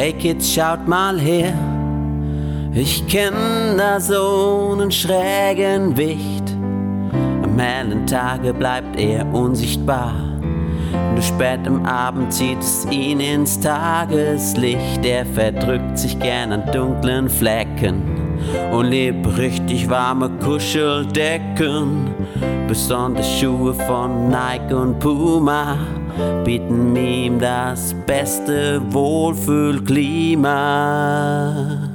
Hey Kids, schaut mal her. Ich kenn da so einen schrägen Wicht. Am hellen Tage bleibt er unsichtbar. Nur spät am Abend zieht es ihn ins Tageslicht. Er verdrückt sich gern an dunklen Flecken und lebt richtig warme Kuscheldecken. Besonders Schuhe von Nike und Puma bieten ihm das beste Wohlfühlklima.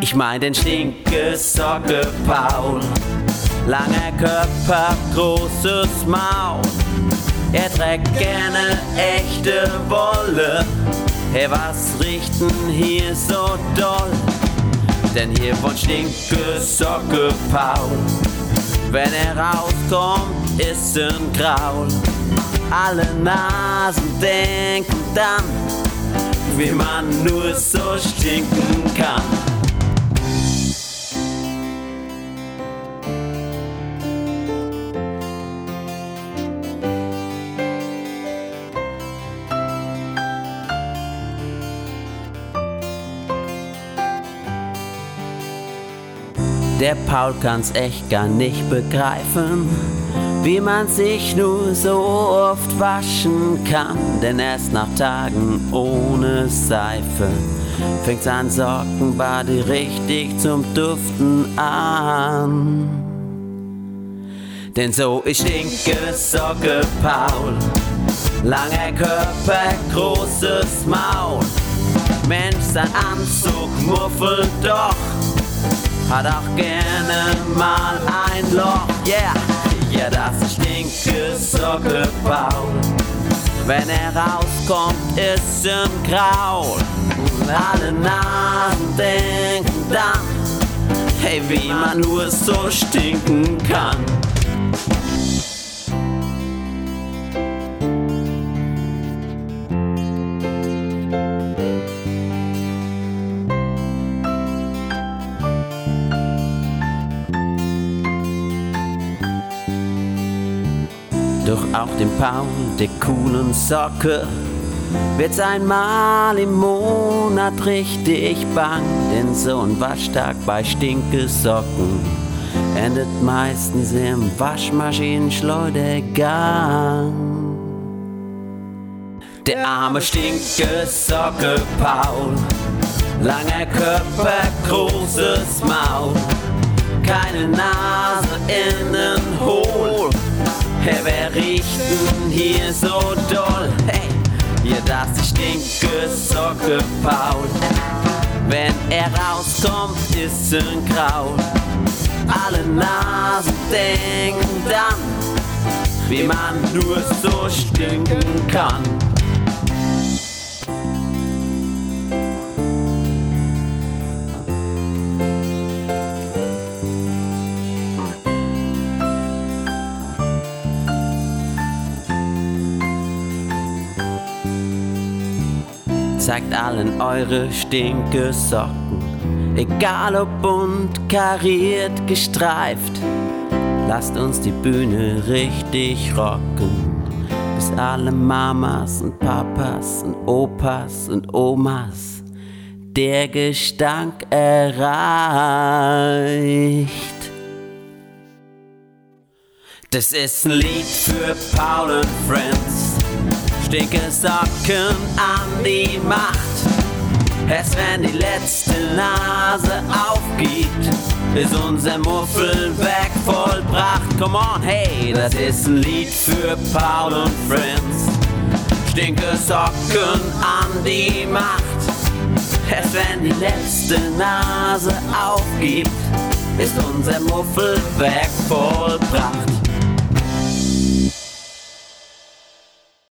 Ich mein den stinke Socke Paul, langer Körper, großes Maul. Er trägt gerne echte Wolle. Hey, was richten hier so doll? Denn hier von stinke Socke Paul. Wenn er rauskommt, ist ein Graul. Alle Nasen denken dann, wie man nur so stinken kann. Der Paul kann's echt gar nicht begreifen, wie man sich nur so oft waschen kann. Denn erst nach Tagen ohne Seife fängt's an Sockenbade richtig zum Duften an. Denn so ich stinke Socke Paul, langer Körper, großes Maul. Mensch, sein Anzug muffelt doch hat auch gerne mal ein Loch. Yeah, ja, das stinke Socke Paul. Wenn er rauskommt, ist Graul. Und alle Nasen denken dann, hey, wie man nur so stinken kann. Doch auch dem Paul, der coolen Socke, wird's einmal im Monat richtig bang. Denn so ein Waschtag bei stinke Socken endet meistens im Waschmaschinenschleudergang. Der arme stinke Socke Paul, langer Körper, großes Maul, keine Nase innen hohl Hey, wer riecht denn hier so doll? Hey, hier das ist stinke Socke Paul. Wenn er rauskommt, ist ein Kraut. Alle Nasen denken dann, wie man nur so stinken kann. Zeigt allen eure stinke Socken. Egal ob bunt, kariert, gestreift, lasst uns die Bühne richtig rocken. Bis alle Mamas und Papas und Opas und Omas der Gestank erreicht. Das ist ein Lied für Paul und Friends stinke Socken an die Macht. Erst wenn die letzte Nase aufgibt, ist unser Muffelwerk vollbracht. Come on, hey, das ist ein Lied für Paul und Friends. Stinke Socken an die Macht. Erst wenn die letzte Nase aufgibt, ist unser Muffelwerk vollbracht.